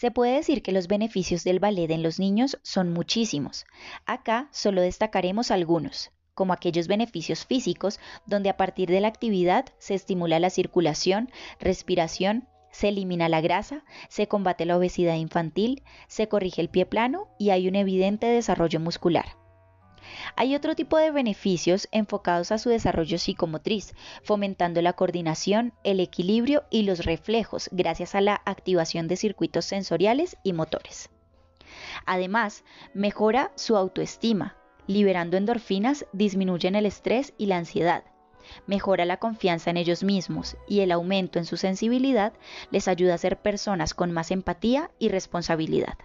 Se puede decir que los beneficios del ballet en los niños son muchísimos. Acá solo destacaremos algunos, como aquellos beneficios físicos donde a partir de la actividad se estimula la circulación, respiración, se elimina la grasa, se combate la obesidad infantil, se corrige el pie plano y hay un evidente desarrollo muscular. Hay otro tipo de beneficios enfocados a su desarrollo psicomotriz, fomentando la coordinación, el equilibrio y los reflejos gracias a la activación de circuitos sensoriales y motores. Además, mejora su autoestima, liberando endorfinas, disminuyen el estrés y la ansiedad. Mejora la confianza en ellos mismos y el aumento en su sensibilidad les ayuda a ser personas con más empatía y responsabilidad.